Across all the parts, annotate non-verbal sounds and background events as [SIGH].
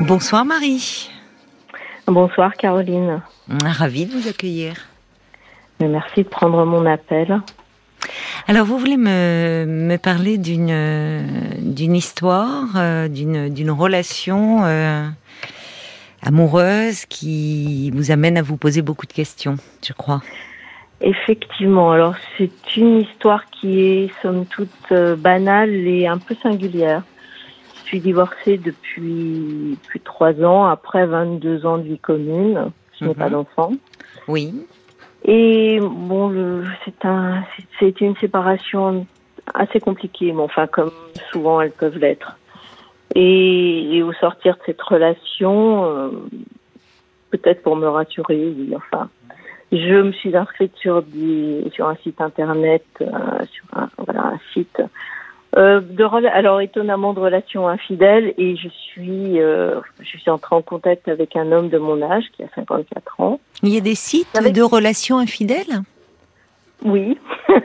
Bonsoir Marie. Bonsoir Caroline. Ravie de vous accueillir. Merci de prendre mon appel. Alors vous voulez me, me parler d'une d'une histoire, euh, d'une d'une relation euh, amoureuse qui vous amène à vous poser beaucoup de questions, je crois. Effectivement, alors c'est une histoire qui est somme toute euh, banale et un peu singulière. Suis divorcée depuis plus de trois ans, après 22 ans de vie commune. Je n'ai Mhm. pas d'enfant. Oui. Et bon, c'est un, c'est une séparation assez compliquée, mais enfin comme souvent elles peuvent l'être. Et, et au sortir de cette relation, euh, peut-être pour me rassurer, oui, enfin, je me suis inscrite sur des, sur un site internet, euh, sur un, voilà, un site euh, de alors étonnamment de relations infidèles, et je suis, euh, je suis entrée en contact avec un homme de mon âge qui a 54 ans. Il y a des sites Avec- de relations infidèles? Oui. [LAUGHS]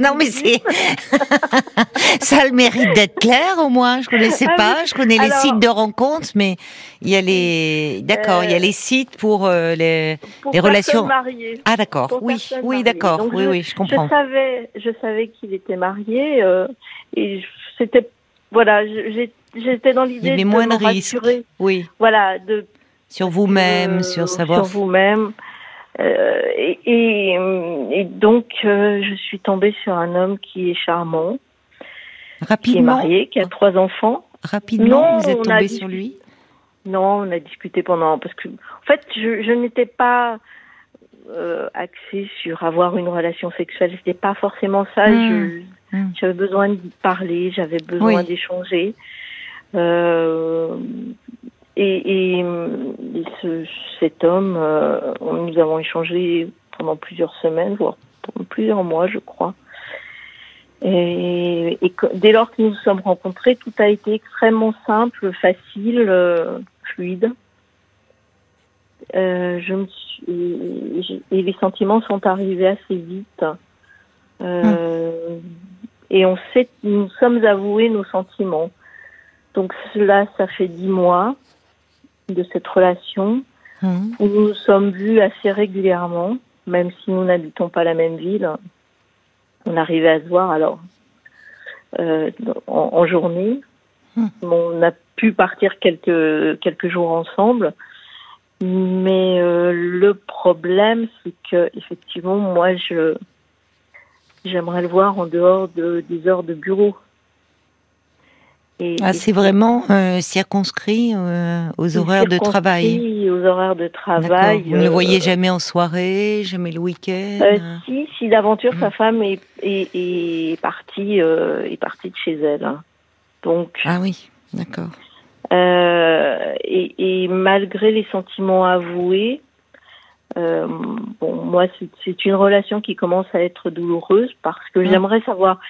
Non mais c'est [LAUGHS] ça a le mérite d'être clair au moins. Je connaissais Ah pas. Je connais les sites de rencontres, mais il y a les d'accord, il y a Euh, les sites pour euh, les Pour Les relations- mariées. ah d'accord. Oui, oui, d'accord. Oui, je- oui, je comprends. Je savais, je savais qu'il était marié euh, et c'était voilà, j'étais dans Il y l'idée avait de moins de risques. rassurer, Oui, voilà, de sur vous-même, euh, sur savoir. sur vous-même. Euh, et, et, et donc euh, je suis tombée sur un homme qui est charmant, qui est Rapidement, marié, qui a trois enfants. rapidement, Non, vous êtes on a tombé dit- sur lui? Non, on a discuté pendant parce que en fait, je, je n'étais pas euh, axée sur avoir une relation sexuelle. C'était pas forcément ça. Hmm. Je- Hmm. J'avais besoin de parler, j'avais besoin Oui. d'échanger. Euh, et et, et ce, cet homme, euh, nous avons échangé pendant plusieurs semaines, voire pendant plusieurs mois, je crois. Et, et dès lors que nous nous sommes rencontrés, tout a été extrêmement simple, facile, euh, fluide. Euh, je me suis, et les sentiments sont arrivés assez vite. Euh, Et on sait, nous sommes avoués nos sentiments. Donc cela, ça fait dix mois de cette relation Hmm. où nous nous sommes vus assez régulièrement, même si nous n'habitons pas la même ville. On arrivait à se voir alors euh, en, en journée. Hmm. On a pu partir quelques quelques jours ensemble, mais euh, le problème c'est que effectivement moi je j'aimerais le voir en dehors de, des heures de bureau. Et, Ah, c'est vraiment euh, circonscrit euh, aux horaires de travail. Aux horaires de travail. Vous ne le euh, voyez jamais en soirée, jamais le week-end. Euh, si, si d'aventure Mm. sa femme est, est, est partie euh, est partie de chez elle. hein. Donc Ah oui, d'accord. euh, et, et malgré les sentiments avoués, euh, bon moi c'est- c'est une relation qui commence à être douloureuse parce que Mm. j'aimerais savoir.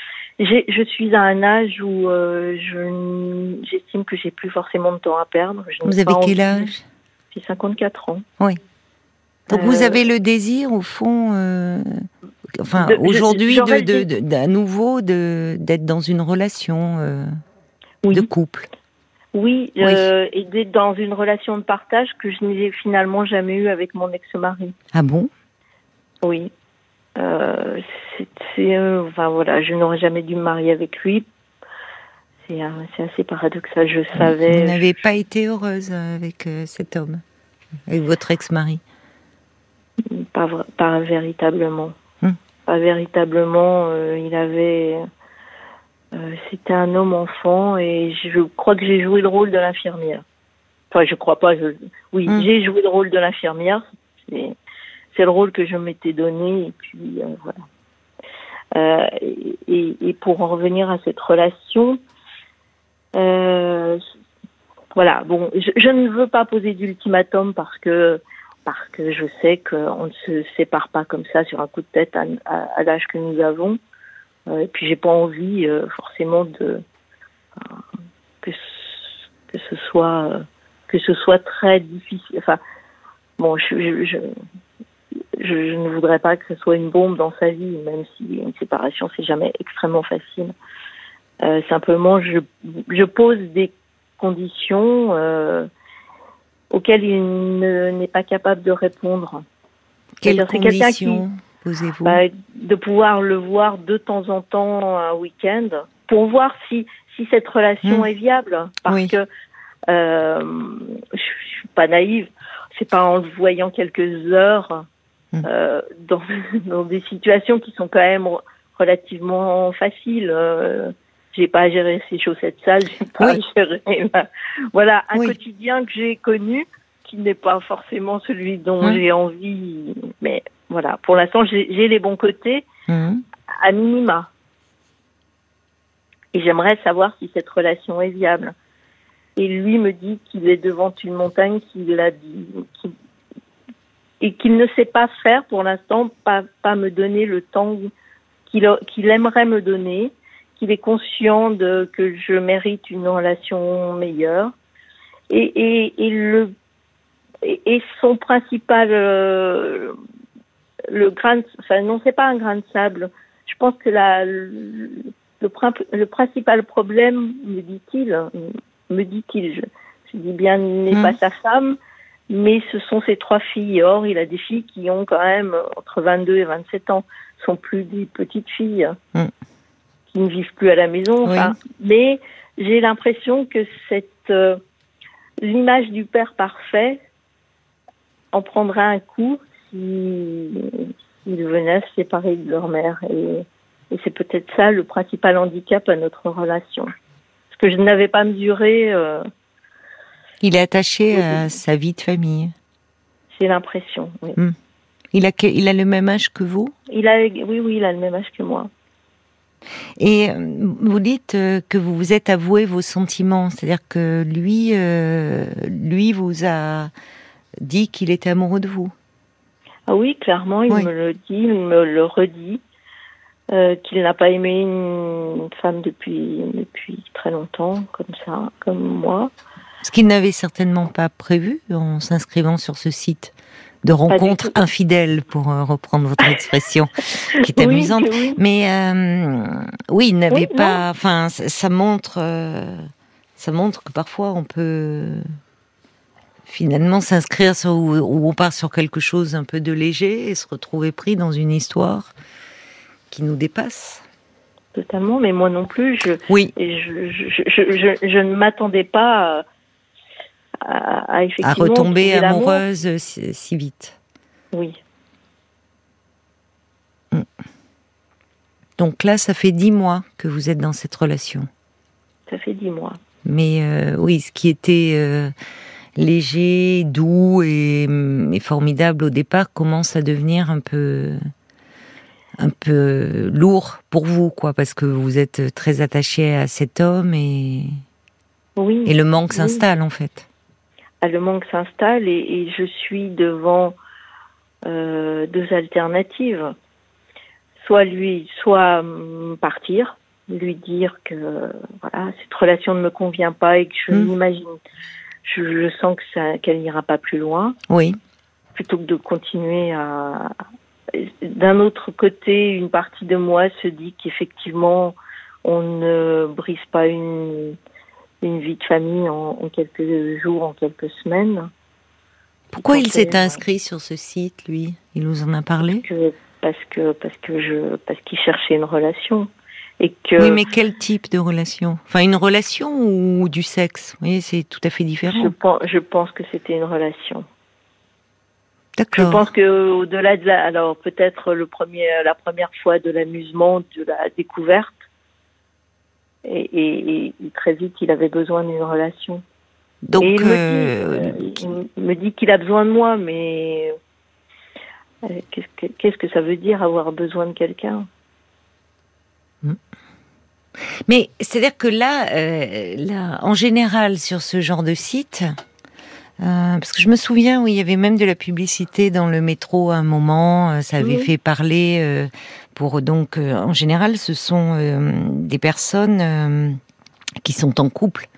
Je suis à un âge où euh, je j'estime que j'ai plus forcément de temps à perdre. Je Vous avez quel âge? J'ai 54 ans. Donc vous Euh, avez le désir, au fond, euh, enfin je- aujourd'hui, de, de, de- d'à nouveau de d'être dans une relation euh, Oui. de couple. Oui, Oui. et d'être dans une relation de partage que je n'ai finalement jamais eue avec mon ex-mari. Ah bon? Oui. Euh, c'est, euh, enfin voilà, je n'aurais jamais dû me marier avec lui. C'est, assez paradoxal, je savais. Vous n'avez pas été heureuse euh, avec cet homme, avec votre ex-mari? Pas, pas véritablement. Hmm. Pas véritablement. euh, il avait. euh, c'était un homme enfant et je crois que j'ai joué le rôle de l'infirmière. Enfin, je crois pas. Je, oui, Hmm. j'ai joué le rôle de l'infirmière. C'est, c'est le rôle que je m'étais donné et puis euh, voilà. Euh, et, pour en revenir à cette relation, euh, voilà. Bon, je, ne veux pas poser d'ultimatum parce que parce que je sais qu'on ne se sépare pas comme ça sur un coup de tête à, l'âge que nous avons. Et puis j'ai pas envie forcément de que ce, que ce soit que ce soit très difficile. Enfin, bon, je, je ne voudrais pas que ce soit une bombe dans sa vie, même si une séparation c'est jamais extrêmement facile. Euh, simplement, je, je pose des conditions euh, auxquelles il n'est pas capable de répondre. Quelles conditions posez-vous bah, De pouvoir le voir de temps en temps un week-end pour voir si si cette relation hmm. est viable. Parce que euh, je, je suis pas naïve. C'est pas en le voyant quelques heures hmm. euh, dans, [LAUGHS] dans des situations qui sont quand même relativement faciles. Euh, j'ai pas à gérer ces chaussettes sales, j'ai pas à [LAUGHS] gérer voilà un quotidien que j'ai connu qui n'est pas forcément celui dont j'ai envie. Mais voilà, pour l'instant j'ai les bons côtés mmh. à minima. Et j'aimerais savoir si cette relation est viable. Et lui me dit qu'il est devant une montagne qu'il a dit, et qu'il ne sait pas faire pour l'instant, pas, pas me donner le temps qu'il aimerait me donner, qu'il est conscient de que je mérite une relation meilleure. Et, et, et le et, son principal euh, le grain enfin non c'est pas un grain de sable je pense que la le, le, principal problème me dit-il me dit-il je, dis bien n'est pas mmh. sa femme mais ce sont ses trois filles or il a des filles qui ont quand même entre 22 et 27 ans sont plus des petites filles mm. qui ne vivent plus à la maison. Mais j'ai l'impression que cette euh, l'image du père parfait en prendra un coup s'ils si, venaient se séparer de leur mère. Et, c'est peut-être ça le principal handicap à notre relation. Ce que je n'avais pas mesuré. Euh, il est attaché à sa vie de famille. J'ai l'impression, oui. Mm. Il a, il a le même âge que vous? Il a, Oui, oui, il a le même âge que moi. Et euh, vous dites euh, que vous vous êtes avoué vos sentiments, c'est-à-dire que lui, euh, lui vous a dit qu'il était amoureux de vous. Ah oui, clairement, il me le dit, il me le redit, qu'il n'a pas aimé une femme depuis depuis très longtemps, comme ça, comme moi. Ce qu'il n'avait certainement pas prévu en s'inscrivant sur ce site de rencontres infidèles, pour euh, reprendre votre [LAUGHS] expression, qui est amusante. Mais euh, oui, il n'avait pas. Enfin, ça, montre, euh, ça montre que parfois on peut finalement s'inscrire sur ou, on part sur quelque chose un peu de léger et se retrouver pris dans une histoire qui nous dépasse. Totalement, mais moi non plus. Je, oui. Je, je, je ne m'attendais pas à, retomber amoureuse si, vite. Oui. Mm. Donc là, ça fait dix mois que vous êtes dans cette relation. Ça fait dix mois. Mais euh, oui, ce qui était euh, léger, doux et, et, formidable au départ commence à devenir un peu un peu lourd pour vous, quoi, parce que vous êtes très attaché à cet homme et oui, et le manque s'installe en fait le manque s'installe et, je suis devant euh, deux alternatives. Soit lui, soit partir, lui dire que voilà cette relation ne me convient pas et que je hmm. m'imagine, je, sens que ça qu'elle n'ira pas plus loin. Oui. Plutôt que de continuer à. D'un autre côté, une partie de moi se dit qu'effectivement, on ne brise pas une une vie de famille en, quelques jours, en quelques semaines. Pourquoi il s'est inscrit sur ce site, lui? Il nous en a parlé? Parce que parce que je parce qu'il cherchait une relation et que. Oui, mais quel type de relation? Enfin, une relation ou du sexe? Oui, c'est tout à fait différent. Je pense, je pense que c'était une relation. D'accord. Je pense que au-delà de la, alors peut-être le premier, la première fois de l'amusement, de la découverte, et, très vite, il avait besoin d'une relation. Donc, il, me euh, dit, qu'il a besoin de moi, mais euh, qu'est-ce que, ça veut dire avoir besoin de quelqu'un? Hmm. Mais c'est-à-dire que là, euh, là, en général, sur ce genre de site, parce que je me souviens où il y avait même de la publicité dans le métro à un moment, ça avait fait parler pour donc, euh, en général, ce sont euh, des personnes euh, qui sont en couple,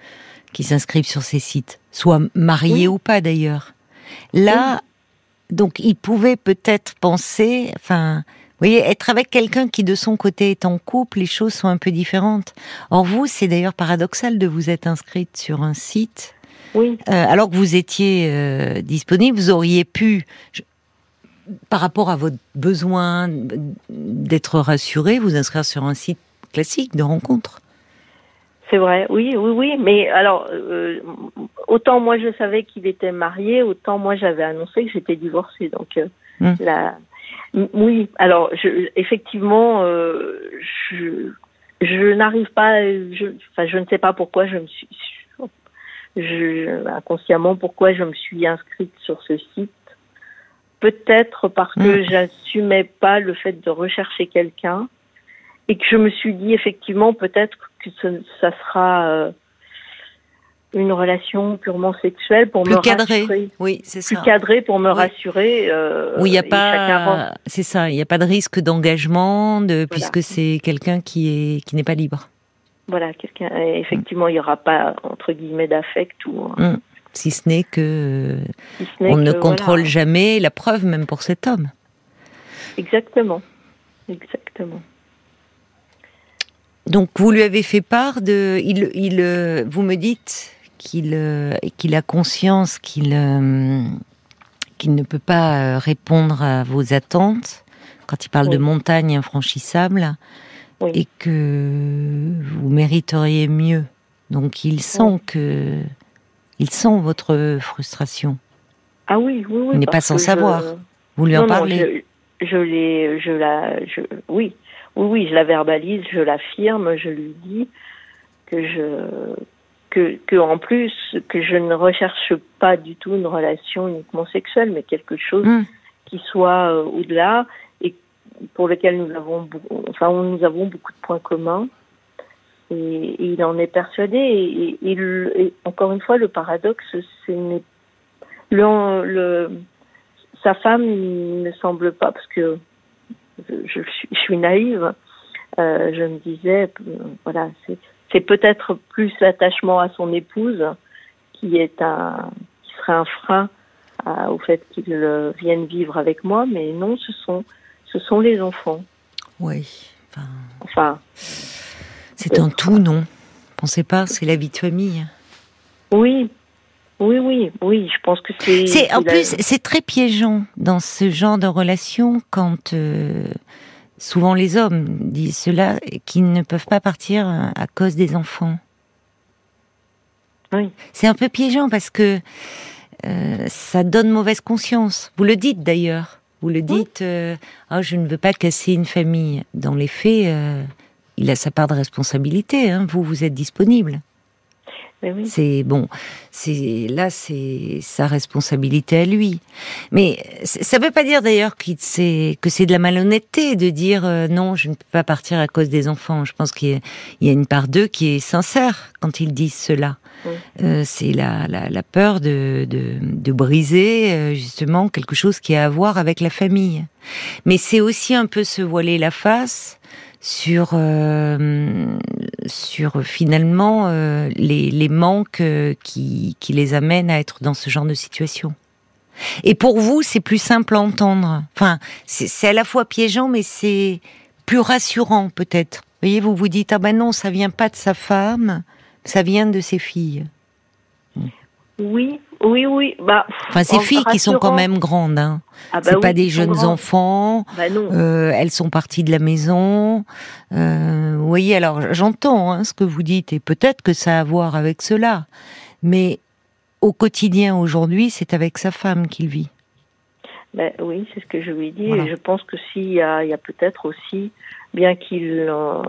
qui s'inscrivent sur ces sites, soit mariées ou pas d'ailleurs. Là, donc, ils pouvaient peut-être penser, enfin, Vous voyez, être avec quelqu'un qui de son côté est en couple, les choses sont un peu différentes. Or vous, c'est d'ailleurs paradoxal de vous être inscrite sur un site. Oui. Euh, alors que vous étiez euh, disponible, vous auriez pu, je- par rapport à votre besoin d'être rassuré, vous inscrire sur un site classique de rencontre. C'est vrai, oui, oui, oui. Mais alors, euh, autant moi je savais qu'il était marié, autant moi j'avais annoncé que j'étais divorcée. Donc, euh, Hmm. la- m- oui. Alors, je, effectivement, euh, je, je n'arrive pas. Je, enfin, je ne sais pas pourquoi je me suis, je, inconsciemment, pourquoi je me suis inscrite sur ce site. Peut-être parce que Hmm. j'assumais pas le fait de rechercher quelqu'un et que je me suis dit effectivement peut-être que ce- ça sera euh, une relation purement sexuelle pour Plus me cadré. rassurer, Oui, c'est plus ça. cadré pour me Oui. rassurer. euh, Où il n'y a pas, c'est ça, il n'y a pas de risque d'engagement, de, puisque c'est quelqu'un qui est qui n'est pas libre. Voilà, quelqu'un. Effectivement, il n'y aura pas entre guillemets d'affect ou. Mm. Si ce n'est que si ce n'est on ne contrôle voilà. jamais la preuve, même pour cet homme. Exactement, exactement. Donc vous lui avez fait part de, il, il, euh, vous me dites qu'il euh, qu'il a conscience qu'il euh, qu'il ne peut pas répondre à vos attentes quand il parle de infranchissables Oui. et que vous mériteriez mieux. Donc il sent que il sent votre frustration. Ah oui, oui, oui. Il n'est pas sans je- savoir. Vous lui en parlez. Non, je, je l'ai, je la, je, oui, oui, oui, je la verbalise, je l'affirme, je lui dis que je, que, que en plus que je ne recherche pas du tout une relation uniquement sexuelle, mais quelque chose Hum. qui soit euh, au-delà et pour lequel nous avons, enfin, nous avons beaucoup de points communs. Et, et il en est persuadé. Et, encore une fois, le paradoxe, c'est le, le, sa femme il ne semble pas, parce que je, je suis, naïve, euh, je me disais, voilà, c'est, peut-être plus l'attachement à son épouse qui est un, qui serait un frein à- au fait qu'il vienne vivre avec moi, mais non, ce sont, ce sont les enfants. Oui. Enfin, Enfin, c'est un tout, non Pensez pas, c'est la vie de famille. oui, oui, oui, oui, je pense que c'est. C'est en la- plus c'est très piégeant dans ce genre de relation quand euh, souvent les hommes disent cela qu'ils ne peuvent pas partir à cause des enfants. Oui. C'est un peu piégeant parce que euh, ça donne mauvaise conscience. Vous le dites d'ailleurs. Vous le dites. euh, Ah, je ne veux pas casser une famille. Dans les faits, euh, il a sa part de responsabilité. hein. Vous, vous êtes disponible. Oui. C'est bon, c'est là c'est sa responsabilité à lui. Mais ça veut pas dire d'ailleurs c'est que c'est de la malhonnêteté de dire euh, non, je ne peux pas partir à cause des enfants. Je pense qu'il y, a- il y a une part d'eux qui est sincère quand ils disent cela. Oui. Euh, c'est la, la, la peur de, de, de briser euh, justement quelque chose qui a à voir avec la famille. Mais c'est aussi un peu se voiler la face sur euh, sur finalement euh, les, les manques euh, qui, qui les amènent à être dans ce genre de situation. Et pour vous, c'est plus simple à entendre. Enfin, c'est à la fois piégeant, mais c'est plus rassurant peut-être. Vous voyez, vous vous dites ah ben non, ça vient pas de sa femme, ça vient de ses filles. Oui, oui, oui. Bah, Enfin, ces filles qui sont quand même grandes. Hein. Ah bah c'est oui, pas des jeunes enfants. Bah non. Euh, elles sont parties de la maison. Euh, vous voyez, alors j'entends hein, ce que vous dites et peut-être que ça a à voir avec cela, mais au quotidien aujourd'hui, c'est avec sa femme qu'il vit. Ben oui, c'est ce que je lui. Voilà. Et je pense que s'il y a, peut-être aussi, bien qu'il euh,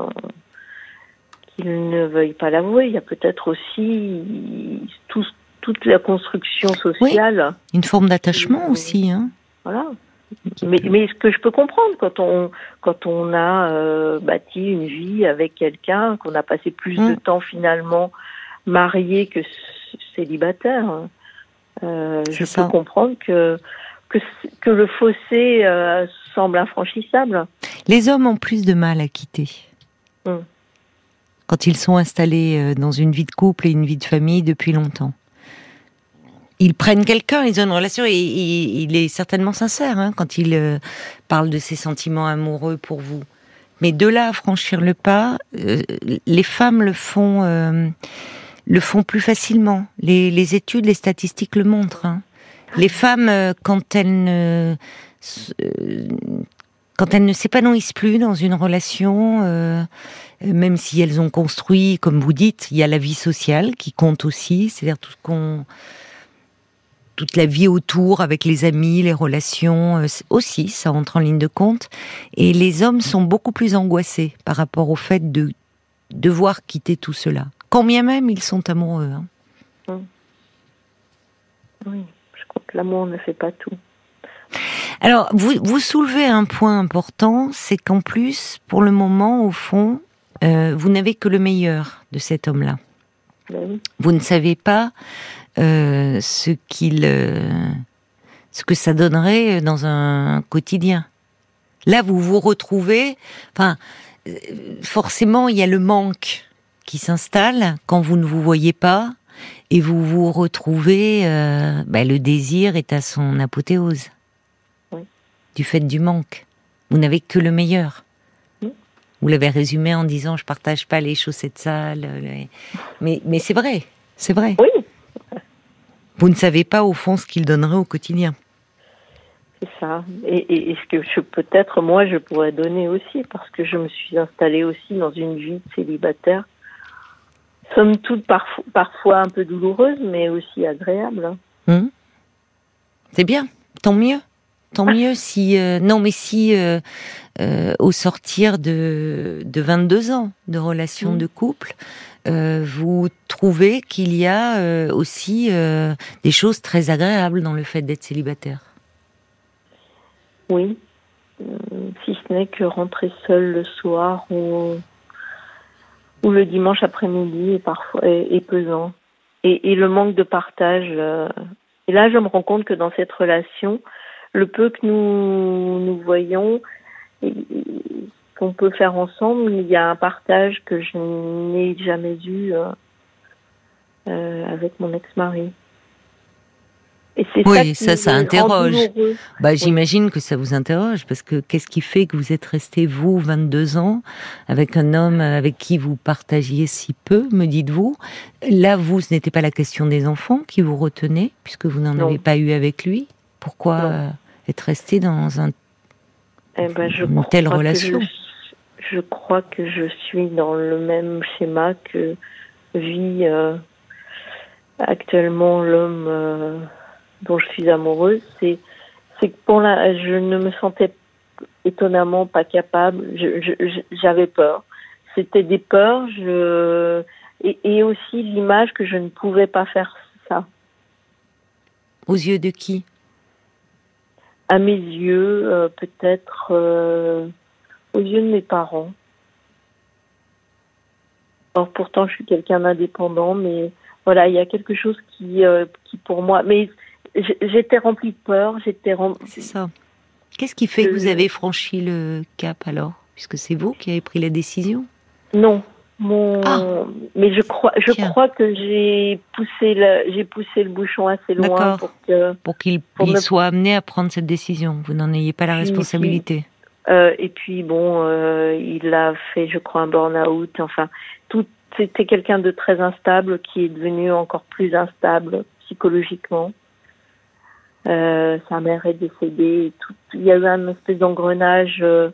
qu'il ne veuille pas l'avouer, il y a peut-être aussi tout- toute la construction sociale. Une forme d'attachement Oui. aussi. Hein. Voilà. Mais, mais ce que je peux comprendre quand on quand on a euh, bâti une vie avec quelqu'un, qu'on a passé plus Mm. de temps finalement marié que célibataire, euh, C'est je ça. peux comprendre que que, le fossé euh, semble infranchissable. Les hommes ont plus de mal à quitter. Mm. Quand ils sont installés euh, dans une vie de couple et une vie de famille depuis longtemps. Ils prennent quelqu'un, ils ont une relation et, il est certainement sincère hein, quand il euh, parle de ses sentiments amoureux pour vous. Mais de là à franchir le pas, euh, les femmes le font, euh, le font plus facilement. Les, études, les statistiques le montrent. Hein. Les femmes, quand elles ne quand elles ne s'épanouissent plus dans une relation, même si elles ont construit, comme vous dites, il y a la vie sociale qui compte aussi, c'est-à-dire tout ce qu'on toute la vie autour avec les amis, les relations euh, aussi, ça entre en ligne de compte. Et les hommes sont beaucoup plus angoissés par rapport au fait de devoir quitter tout cela. Quand bien même ils sont amoureux. Hein. Hum. Oui, je crois que l'amour ne fait pas tout. Alors, vous, vous soulevez un point important, c'est qu'en plus, pour le moment, au fond, euh, vous n'avez que le meilleur de cet homme-là. Ben vous ne savez pas euh, ce qu'il, euh, ce que ça donnerait dans un quotidien. Là, vous vous retrouvez. Enfin, euh, forcément, il y a le manque qui s'installe quand vous ne vous voyez pas et vous vous retrouvez. Ben, le désir est à son apothéose du fait du manque. Vous n'avez que le meilleur. Vous l'avez résumé en disant je partage pas les chaussettes sales, mais mais c'est vrai, c'est vrai. Oui, vous ne savez pas au fond ce qu'il donnerait au quotidien. C'est ça. Et, ce que je peut-être moi je pourrais donner aussi, parce que je me suis installée aussi dans une vie célibataire, somme toute parfois, parfois un peu douloureuse, mais aussi agréable. Hein. Hum. C'est bien, tant mieux. Tant mieux [LAUGHS] si euh, non mais si euh, euh, au sortir de, de 22 ans de relation hum. de couple, euh, vous trouvez qu'il y a euh, aussi euh, des choses très agréables dans le fait d'être célibataire? Oui, si ce n'est que rentrer seul le soir ou, le dimanche après-midi est parfois est, pesant. Et, et, le manque de partage. et là, je me rends compte que dans cette relation, le peu que nous nous voyons, qu'on peut faire ensemble. Il y a un partage que je n'ai jamais eu euh, euh, avec mon ex-mari. Et c'est oui, ça, ça, interroge. Bah, j'imagine que ça vous interroge parce que qu'est-ce qui fait que vous êtes resté vous 22 ans avec un homme avec qui vous partagiez si peu, me dites-vous? Là, vous, ce n'était pas la question des enfants qui vous retenait puisque vous n'en avez pas eu avec lui? Pourquoi être resté dans un eh ben, une telle relation? je crois que je suis dans le même schéma que vit euh, actuellement l'homme euh, dont je suis amoureuse. C'est c'est que pour la, je ne me sentais étonnamment pas capable. J'avais peur. C'était des peurs. Je et, et aussi l'image que je ne pouvais pas faire ça. Aux yeux de qui? À mes yeux, euh, peut-être aux yeux de mes parents. Alors pourtant, je suis quelqu'un d'indépendant, mais voilà, il y a quelque chose qui, euh, qui pour moi. Mais j'étais remplie de peur, j'étais C'est ça. Qu'est-ce qui fait que vous avez franchi le cap alors? Puisque c'est vous qui avez pris la décision? Non. Mon... Ah. Mais je crois, je crois que j'ai poussé le, j'ai poussé le bouchon assez loin pour que pour qu'il soit amené à prendre cette décision. Vous n'en ayez pas la responsabilité. Euh, et puis bon, euh, il a fait, je crois, un burn-out. Enfin, tout, c'était quelqu'un de très instable qui est devenu encore plus instable psychologiquement. Euh, sa mère est décédée. tout, il y a eu un espèce d'engrenage, euh,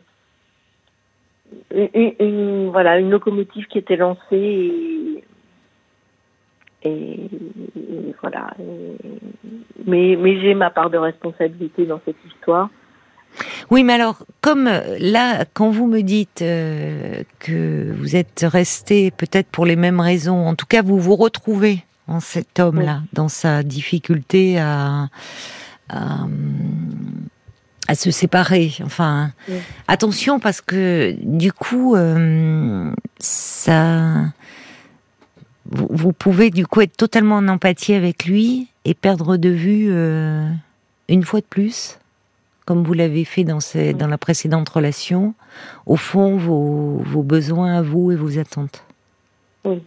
une, une, voilà, une locomotive qui était lancée et, et, voilà. mais mais j'ai ma part de responsabilité dans cette histoire. Oui, mais alors, comme euh, là, quand vous me dites euh, que vous êtes resté peut-être pour les mêmes raisons, en tout cas, vous vous retrouvez en cet homme-là, dans sa difficulté à, à, se séparer. Enfin, attention parce que du coup, euh, ça, vous, vous, pouvez du coup être totalement en empathie avec lui et perdre de vue une fois de plus comme vous l'avez fait dans, ces, dans la précédente relation, au fond, vos, vos, besoins à vous et vos attentes. Oui.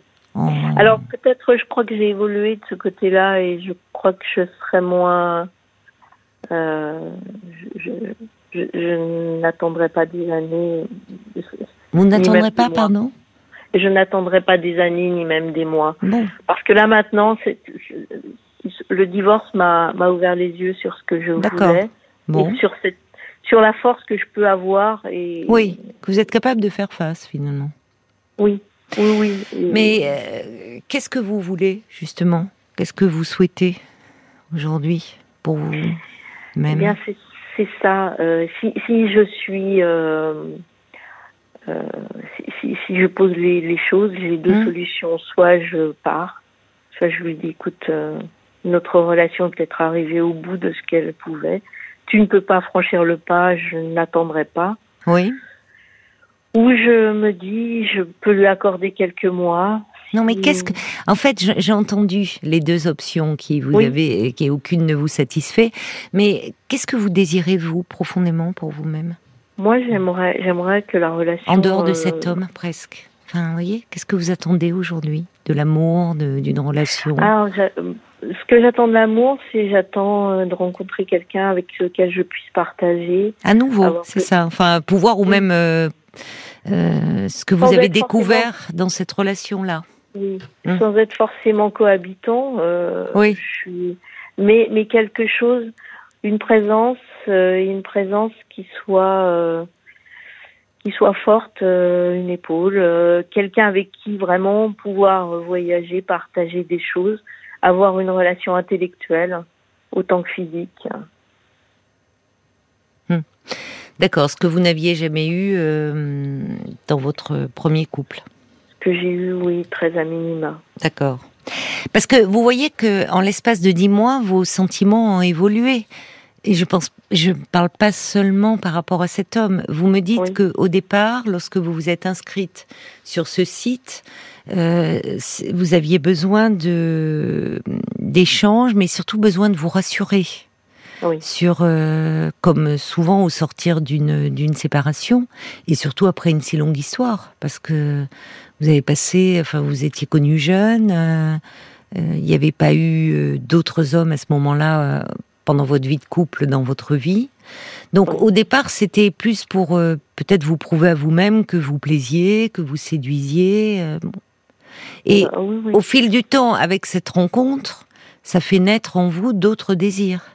Alors peut-être, je crois que j'ai évolué de ce côté-là et je crois que je serais moins. Euh, je, je, je n'attendrai pas des années. Vous n'attendrez pas, pardon? Je n'attendrai pas des années ni même des mois. Bon. Parce que là maintenant, c'est, le divorce m'a, m'a ouvert les yeux sur ce que je voulais Bon. et sur cette, sur la force que je peux avoir et. Oui, que vous êtes capable de faire face finalement. Oui, oui, oui. Mais euh, qu'est-ce que vous voulez justement? Qu'est-ce que vous souhaitez aujourd'hui pour vous Eh bien, c'est, ça. Euh, si, si je suis, euh, si, si, si je pose les, les choses, j'ai deux Hum. solutions. Soit je pars, soit je lui dis, écoute, notre relation est peut-être arrivée au bout de ce qu'elle pouvait. Tu ne peux pas franchir le pas, je n'attendrai pas. Oui. Ou je me dis, je peux lui accorder quelques mois. Non, mais qu'est-ce que En fait, j'ai entendu les deux options qui vous Oui. avez, qui aucune ne vous satisfait. Mais qu'est-ce que vous désirez vous profondément pour vous-même? Moi, j'aimerais, j'aimerais que la relation. En dehors de euh, cet homme, presque. Enfin, vous voyez, qu'est-ce que vous attendez aujourd'hui de l'amour, d'une relation? Alors, ce que j'attends de l'amour, c'est j'attends euh, de rencontrer quelqu'un avec lequel je puisse partager. À nouveau, c'est que- ça. Enfin, pouvoir ou Oui. même euh, euh, ce que vous Sans avez découvert dans cette relation-là. Oui. Hum. Sans être forcément cohabitant. euh, Oui. Je suis... mais, mais quelque chose, une présence, une présence qui soit, qui soit forte, euh, une épaule, euh, quelqu'un avec qui vraiment pouvoir voyager, partager des choses, avoir une relation intellectuelle autant que physique. D'accord, ce que vous n'aviez jamais eu euh, dans votre premier couple? que j'ai eu, oui, très à minima. D'accord. Parce que vous voyez que en l'espace de dix mois, vos sentiments ont évolué. Et je pense, je parle pas seulement par rapport à cet homme. Vous me dites Oui. que au départ, lorsque vous vous êtes inscrite sur ce site, euh, vous aviez besoin de d'échanges, mais surtout besoin de vous rassurer Oui. sur, euh, comme souvent au sortir d'une d'une séparation, et surtout après une si longue histoire, parce que vous avez passé, enfin vous étiez connu jeune, euh, euh, il n'y avait pas eu d'autres hommes à ce moment-là pendant votre vie de couple dans votre vie. Donc au départ, c'était plus pour euh, peut-être vous prouver à vous-même que vous plaisiez, que vous séduisiez. euh. Et oui, oui. au fil du temps, avec cette rencontre, ça fait naître en vous d'autres désirs.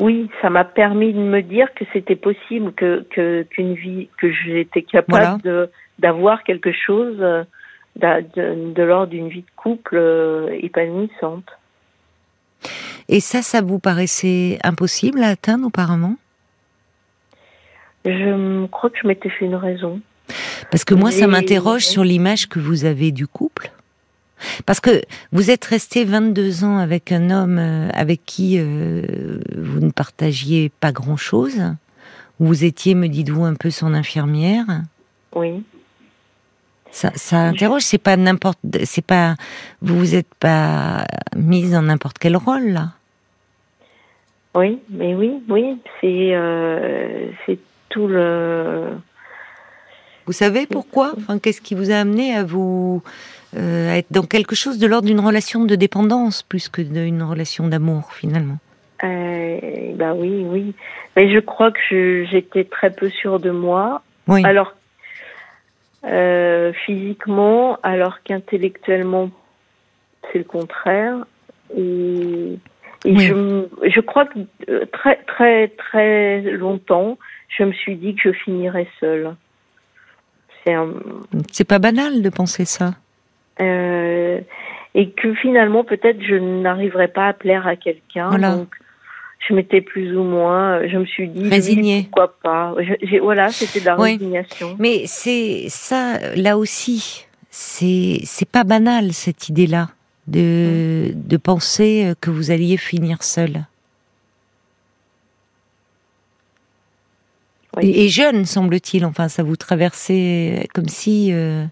Oui, ça m'a permis de me dire que c'était possible, que qu'une vie, que j'étais capable d'avoir quelque chose euh, de, de l'ordre d'une vie de couple euh, épanouissante. Et ça, ça vous paraissait impossible à atteindre auparavant? Je crois que je m'étais fait une raison. Parce que moi, ça m'interroge sur l'image que vous avez du couple. Parce que vous êtes resté 22 ans avec un homme euh, avec qui euh, vous ne partagiez pas grand-chose. Vous étiez, me dites-vous, un peu son infirmière. Oui. Ça, ça interroge. C'est pas n'importe. C'est pas. Vous vous êtes pas mise dans n'importe quel rôle là. Oui, mais oui, oui, c'est euh, c'est tout le. Vous savez pourquoi enfin, Qu'est-ce qui vous a amené à vous euh, à être dans quelque chose de l'ordre d'une relation de dépendance plus que d'une relation d'amour finalement? Euh, bah oui, oui. Mais je crois que j'étais très peu sûre de moi. Oui. Alors, euh, physiquement, alors qu'intellectuellement, c'est le contraire. Et, et Oui. je, je crois que euh, très, très, très longtemps, je me suis dit que je finirais seule. C'est un, pas banal de penser ça. euh, et que finalement, peut-être, je n'arriverais pas à plaire à quelqu'un. Voilà. Donc, je m'étais plus ou moins, je me suis dit, Résignée. pourquoi pas. Je- voilà, c'était de la Oui. résignation. Mais c'est ça, là aussi, c'est c'est pas banal cette idée-là de de penser euh, que vous alliez finir seul. Oui. Et, et jeune, semble-t-il. Enfin, ça vous traversait comme si. euh,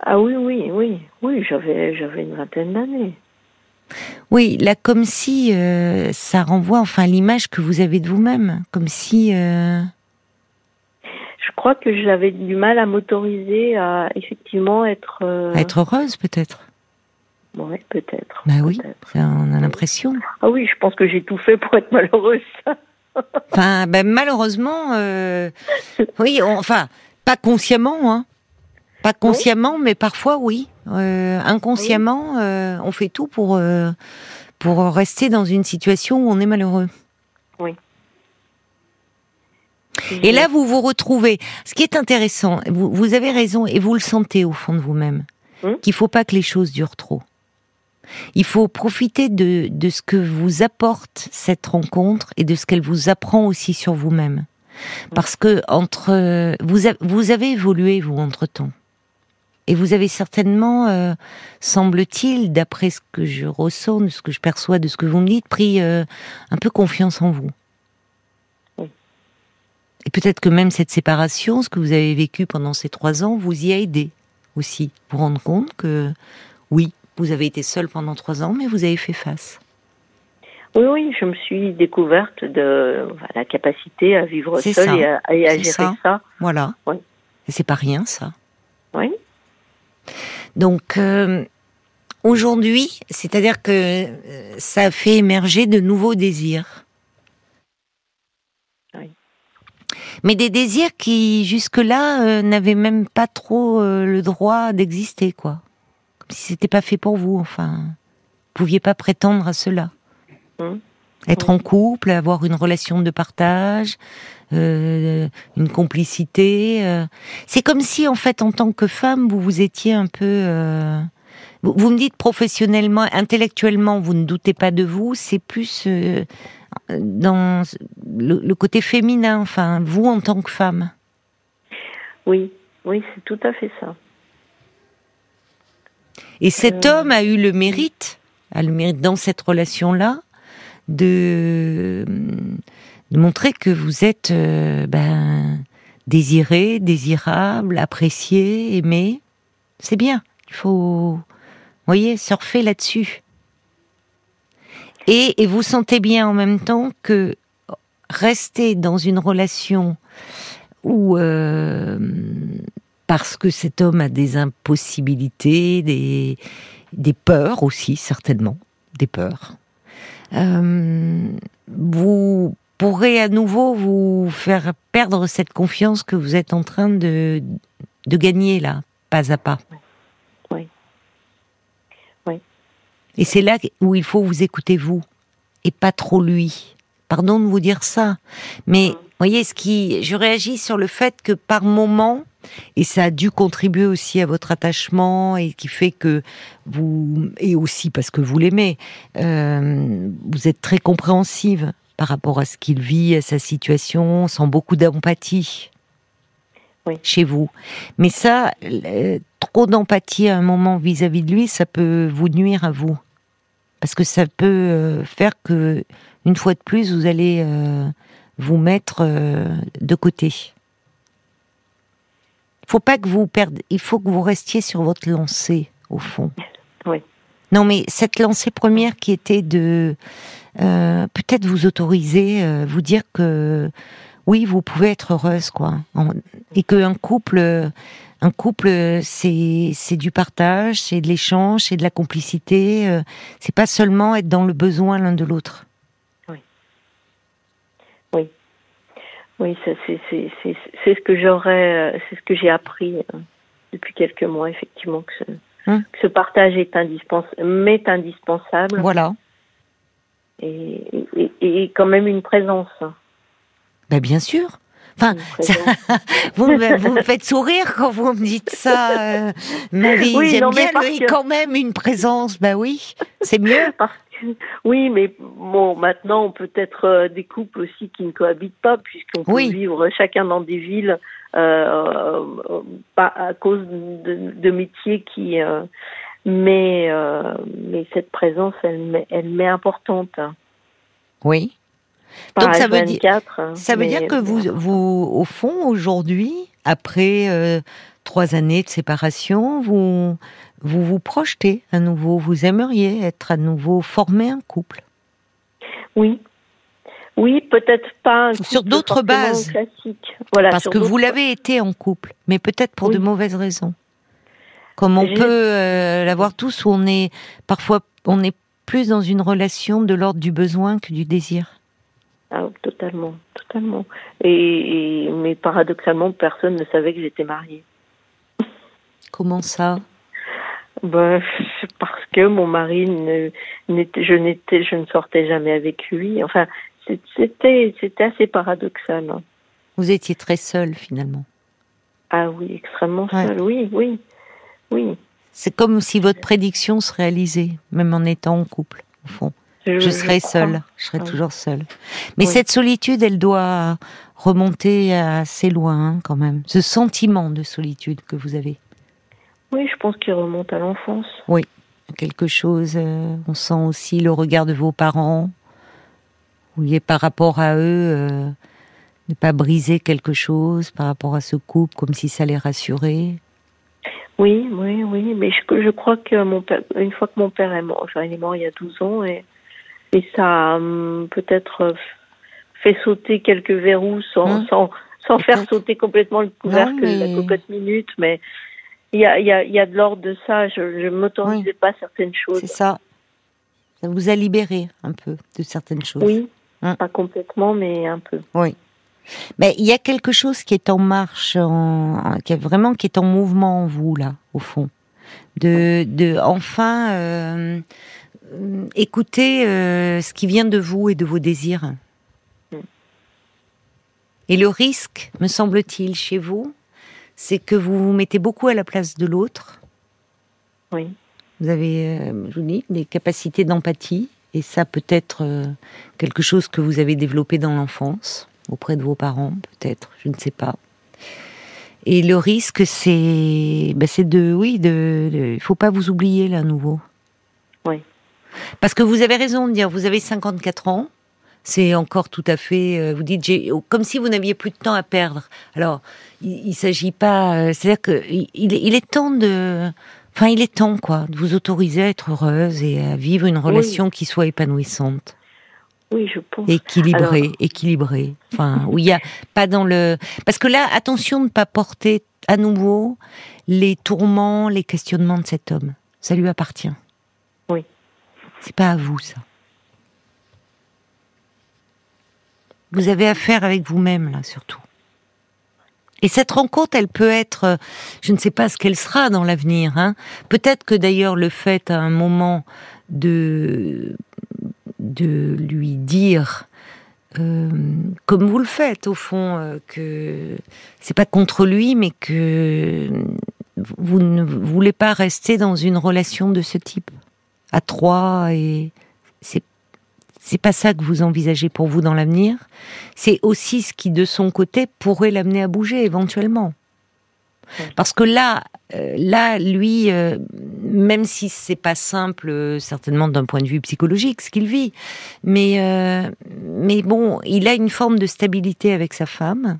Ah oui, oui, oui, oui, j'avais, j'avais une vingtaine d'années. Oui, là, comme si euh, ça renvoie enfin l'image que vous avez de vous-même, comme si. euh, Je crois que j'avais du mal à m'autoriser à effectivement être. euh, À être heureuse, peut-être. Bah oui, peut-être. ça, on a l'impression. Ah oui, je pense que j'ai tout fait pour être malheureuse. [LAUGHS] Enfin, ben, malheureusement, oui, on- enfin, pas consciemment, hein. Pas consciemment, mais parfois oui. Euh, inconsciemment, euh, on fait tout pour euh, pour rester dans une situation où on est malheureux. Et là, vous vous retrouvez. Ce qui est intéressant, vous, vous avez raison, et vous le sentez au fond de vous-même, Hmm. qu'il faut pas que les choses durent trop. Il faut profiter de, de ce que vous apporte cette rencontre et de ce qu'elle vous apprend aussi sur vous-même. Parce que entre vous, a- vous avez évolué vous entre temps, et vous avez certainement, euh, semble-t-il, d'après ce que je ressens, de ce que je perçois, de ce que vous me dites, pris euh, un peu confiance en vous. Et peut-être que même cette séparation, ce que vous avez vécu pendant ces trois ans, vous y a aidé aussi. Vous rendre compte que, oui, vous avez été seul pendant trois ans, mais vous avez fait face. Oui, oui, je me suis découverte de la capacité à vivre seule ça. et à, et à C'est gérer ça. ça. Voilà. Oui. Et c'est pas rien, ça. Oui. Donc, euh, aujourd'hui, c'est-à-dire que euh, ça fait émerger de nouveaux désirs. Oui. Mais des désirs qui, jusque-là, euh, n'avaient même pas trop euh, le droit d'exister, quoi. Comme si c'était pas fait pour vous, enfin. Vous pouviez pas prétendre à cela. Mhm. Être en couple, avoir une relation de partage, euh, une complicité. euh. C'est comme si, en fait, en tant que femme, vous vous étiez un peu. euh, Vous, vous me dites professionnellement, intellectuellement, vous ne doutez pas de vous. C'est plus euh, dans le, le côté féminin, enfin, vous en tant que femme. Oui, oui, c'est tout à fait ça. Et cet Euh. homme a eu le mérite, a le mérite dans cette relation-là, de, montrer que vous êtes euh, ben, désiré, désirable, apprécié, aimé. C'est bien. Il faut, voyez, surfer là-dessus. Et, vous sentez bien en même temps que rester dans une relation où euh, parce que cet homme a des impossibilités, des peurs aussi, certainement, des peurs. Euh, vous pourrez à nouveau vous faire perdre cette confiance que vous êtes en train de, de gagner là, pas à pas. Oui. Oui. Et c'est là où il faut vous écouter vous, et pas trop lui. Pardon de vous dire ça, mais voyez ce qui, je réagis sur le fait que par moment, et ça a dû contribuer aussi à votre attachement et qui fait que vous et aussi parce que vous l'aimez, euh, vous êtes très compréhensive par rapport à ce qu'il vit, à sa situation, sans beaucoup d'empathie Oui. chez vous. Mais ça, euh, trop d'empathie à un moment vis-à-vis de lui, ça peut vous nuire à vous, parce que ça peut euh, faire que une fois de plus, vous allez vous mettre euh, de côté. Il faut pas que vous perdez. Il faut que vous restiez sur votre lancée, au fond. Oui. Non, mais cette lancée première qui était de euh, peut-être vous autoriser, euh, vous dire que oui, vous pouvez être heureuse, quoi, En- et qu'un couple, un couple, c'est c'est du partage, c'est de l'échange, c'est de la complicité. euh, c'est pas seulement être dans le besoin l'un de l'autre. Oui, c'est ce que j'aurais, euh, c'est ce que j'ai appris euh, depuis quelques mois, effectivement, que ce, Hum. que ce partage est indispensable, m'est indispensable, Voilà. et, et, et quand même une présence. Ben bien sûr. Enfin, ça- [LAUGHS] vous, me, vous me faites sourire quand vous me dites ça, euh, Marie. Oui, J'aime bien le quand même une présence. Ben oui, c'est mieux. Parce oui, mais bon, maintenant, on peut être euh, des couples aussi qui ne cohabitent pas, puisqu'on peut Oui. vivre chacun dans des villes, euh, euh, pas à cause de, de métiers qui. euh, mais, euh, mais cette présence, elle, elle m'est importante. Oui. Pas Donc, ça veut dire- H24, hein, Ça veut dire que vous, vous, au fond, aujourd'hui, après trois années de séparation, vous, vous vous projetez à nouveau. Vous aimeriez être à nouveau formé un couple? Oui. Oui, peut-être pas. sur d'autres bases. Classique. Voilà, Parce que vous l'avez été en couple, mais peut-être pour de mauvaises raisons. Comme on peut euh, l'avoir tous, où on est parfois, on est plus dans une relation de l'ordre du besoin que du désir. Ah, totalement, totalement. Et, mais paradoxalement, personne ne savait que j'étais mariée. Comment ça? Ben, parce que mon mari n'était, je n'étais, je ne sortais jamais avec lui. Enfin, c'était, c'était assez paradoxal. Hein. Vous étiez très seule finalement. Ah oui, extrêmement seule. Oui, oui, oui. C'est comme si votre prédiction se réalisait, même en étant en couple, au fond. Je, serai seule, je serai toujours seule. Mais cette solitude, elle doit remonter assez loin, hein, quand même. Ce sentiment de solitude que vous avez. Oui, je pense qu'il remonte à l'enfance. Oui, quelque chose. Euh, on sent aussi le regard de vos parents. Vous vouliez par rapport à eux euh, ne pas briser quelque chose par rapport à ce couple, comme si ça les rassurait. Oui, oui, oui, mais je, je crois que mon père, une fois que mon père est mort, enfin il est mort il y a 12 ans et, et ça a hum, peut-être fait sauter quelques verrous sans, hein sans, sans faire sauter complètement le couvercle de la cocotte minute, mais il y a, y, a, y a de l'ordre de ça. Je ne m'autorisais pas certaines choses. C'est ça. Ça vous a libéré un peu de certaines choses. Oui, hein pas complètement, mais un peu. Oui. Mais il y a quelque chose qui est en marche, en, qui est vraiment qui est en mouvement en vous là, au fond, de, de enfin euh, écouter euh, ce qui vient de vous et de vos désirs. Mm. Et le risque, me semble-t-il, chez vous, c'est que vous vous mettez beaucoup à la place de l'autre. Oui. Vous avez, euh, je vous dis, des capacités d'empathie, et ça peut être euh, quelque chose que vous avez développé dans l'enfance, auprès de vos parents, peut-être, je ne sais pas. Et le risque, c'est, ben c'est de, oui, de, il faut pas vous oublier là, à nouveau. Oui. Parce que vous avez raison de dire, vous avez 54 ans, c'est encore tout à fait. Euh, vous dites, j'ai, comme si vous n'aviez plus de temps à perdre. Alors, il, ne s'agit pas. Euh, c'est-à-dire que il, est temps de. Enfin, il est temps, quoi, de vous autoriser à être heureuse et à vivre une relation qui soit épanouissante. Oui, je pense. Équilibrée, équilibrée. Enfin, où il y a pas dans le. Parce que là, attention de ne pas porter à nouveau les tourments, les questionnements de cet homme. Ça lui appartient. Oui. C'est pas à vous, ça. Vous avez affaire avec vous-même, là, surtout. Et cette rencontre, elle peut être, euh, je ne sais pas ce qu'elle sera dans l'avenir. Hein. Peut-être que d'ailleurs le fait à un moment de de lui dire, euh, comme vous le faites au fond, euh, que c'est pas contre lui, mais que vous ne voulez pas rester dans une relation de ce type à trois et c'est c'est pas ça que vous envisagez pour vous dans l'avenir. C'est aussi ce qui, de son côté, pourrait l'amener à bouger éventuellement. Parce que là, euh, là, lui, euh, même si c'est pas simple, euh, certainement d'un point de vue psychologique, ce qu'il vit, mais mais bon, il a une forme de stabilité avec sa femme.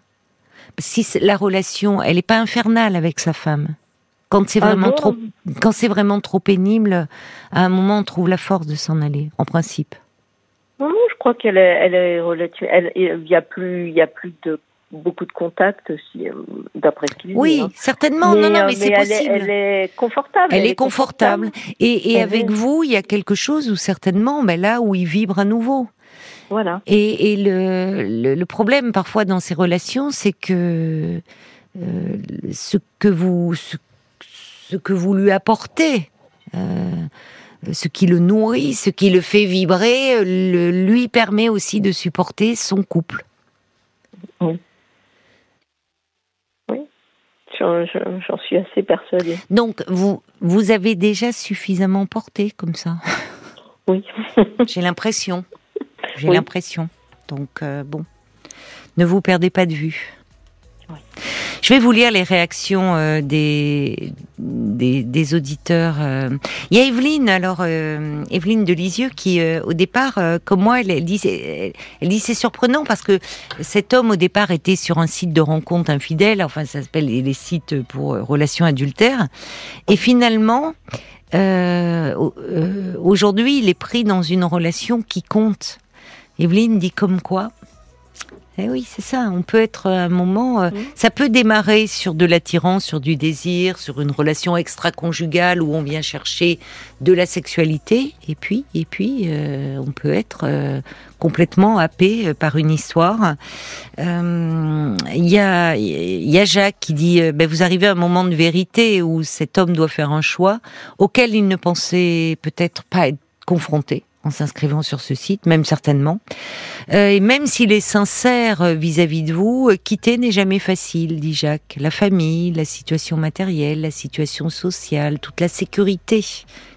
Si la relation, elle n'est pas infernale avec sa femme. Quand c'est ah vraiment trop, quand c'est vraiment trop pénible, à un moment, on trouve la force de s'en aller, en principe. Non, je crois qu'elle est, elle est relative. il y a plus, il y a plus de beaucoup de contacts aussi, euh, d'après ce qu'il dit. Oui, hein. certainement. non, non, mais, c'est possible. Elle est confortable. Elle, est, confortable. Et, et avec vous, il y a quelque chose où certainement, ben là où il vibre à nouveau. Voilà. Et, et le, le, problème parfois dans ces relations, c'est que euh, ce que vous ce, ce, que vous lui apportez. Euh, ce qui le nourrit, ce qui le fait vibrer, le, lui permet aussi de supporter son couple. Oui. Oui, j'en suis assez persuadée. Donc, vous, vous avez déjà suffisamment porté comme ça? Oui. [LAUGHS] J'ai l'impression. J'ai l'impression. Donc, euh, bon, ne vous perdez pas de vue. Je vais vous lire les réactions euh, des, des, auditeurs. Euh. Il y a Evelyne, alors euh, Evelyne de Lisieux, qui au départ, comme moi, elle, dit, elle, dit c'est surprenant parce que cet homme au départ était sur un site de rencontre infidèle, enfin ça s'appelle les, sites pour relations adultères, et finalement. aujourd'hui, il est pris dans une relation qui compte Evelyne dit comme quoi eh oui, c'est ça. On peut être à un moment. Euh, ça peut démarrer sur de l'attirance, sur du désir, sur une relation extra-conjugale où on vient chercher de la sexualité, et puis, et puis, euh, on peut être euh, complètement happé par une histoire. Il y a, y a Jacques qui dit ben, vous arrivez à un moment de vérité où cet homme doit faire un choix auquel il ne pensait peut-être pas être confronté en s'inscrivant sur ce site, même certainement. Euh, et même s'il est sincère euh, vis-à-vis de vous, euh, quitter n'est jamais facile, dit Jacques. La famille, la situation matérielle, la situation sociale, toute la sécurité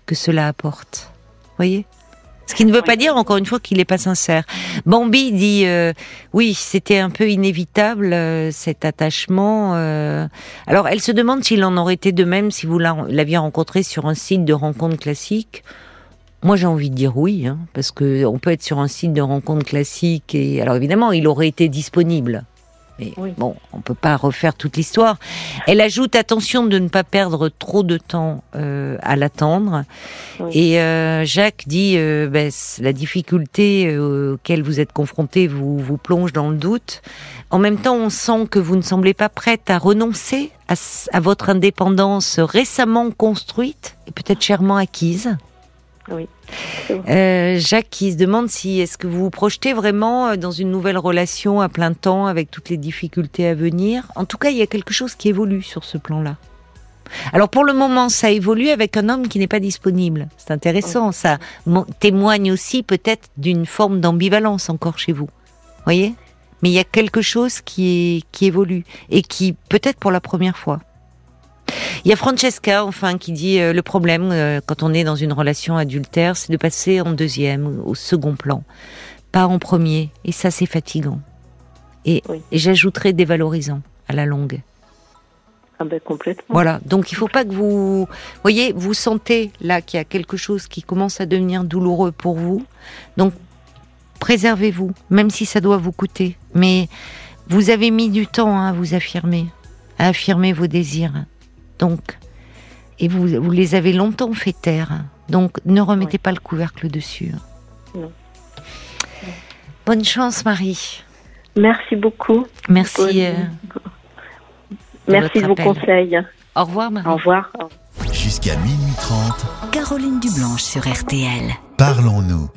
que cela apporte. Voyez? Ce qui ne veut pas dire, encore une fois, qu'il n'est pas sincère. Bambi dit, oui, c'était un peu inévitable cet attachement. Alors, elle se demande s'il en aurait été de même si vous l'aviez rencontré sur un site de rencontre classique. Moi, j'ai envie de dire oui, hein, parce que on peut être sur un site de rencontre classique et alors évidemment, il aurait été disponible. Mais bon, on peut pas refaire toute l'histoire. Elle ajoute attention de ne pas perdre trop de temps euh, à l'attendre. Et euh, Jacques dit euh, ben, la difficulté euh, auquel vous êtes confronté vous vous plonge dans le doute. En même temps, on sent que vous ne semblez pas prête à renoncer à, à votre indépendance récemment construite et peut-être chèrement acquise. Oui. Euh, Jacques qui se demande si est-ce que vous vous projetez vraiment euh, dans une nouvelle relation à plein temps avec toutes les difficultés à venir? En tout cas, il y a quelque chose qui évolue sur ce plan-là. Alors pour le moment, ça évolue avec un homme qui n'est pas disponible. C'est intéressant, ça témoigne aussi peut-être d'une forme d'ambivalence encore chez vous. Voyez? Mais il y a quelque chose qui, qui évolue et qui peut-être pour la première fois. Il y a Francesca, enfin, qui dit euh, le problème euh, quand on est dans une relation adultère, c'est de passer en deuxième, au second plan, pas en premier. Et ça, c'est fatigant. Et, j'ajouterais dévalorisant à la longue. Ah ben complètement. Voilà, donc il faut pas que vous, voyez, vous sentez là qu'il y a quelque chose qui commence à devenir douloureux pour vous. Donc préservez-vous, même si ça doit vous coûter. Mais vous avez mis du temps à vous affirmer, à affirmer vos désirs. Donc, et vous, vous les avez longtemps fait taire. Donc, ne remettez pas le couvercle dessus. Bonne chance, Marie. Merci beaucoup. Merci. Euh, Merci de vos conseils. Au revoir, Marie. Au revoir. Jusqu'à minuit 30. Caroline Dublanche sur RTL. Parlons-nous.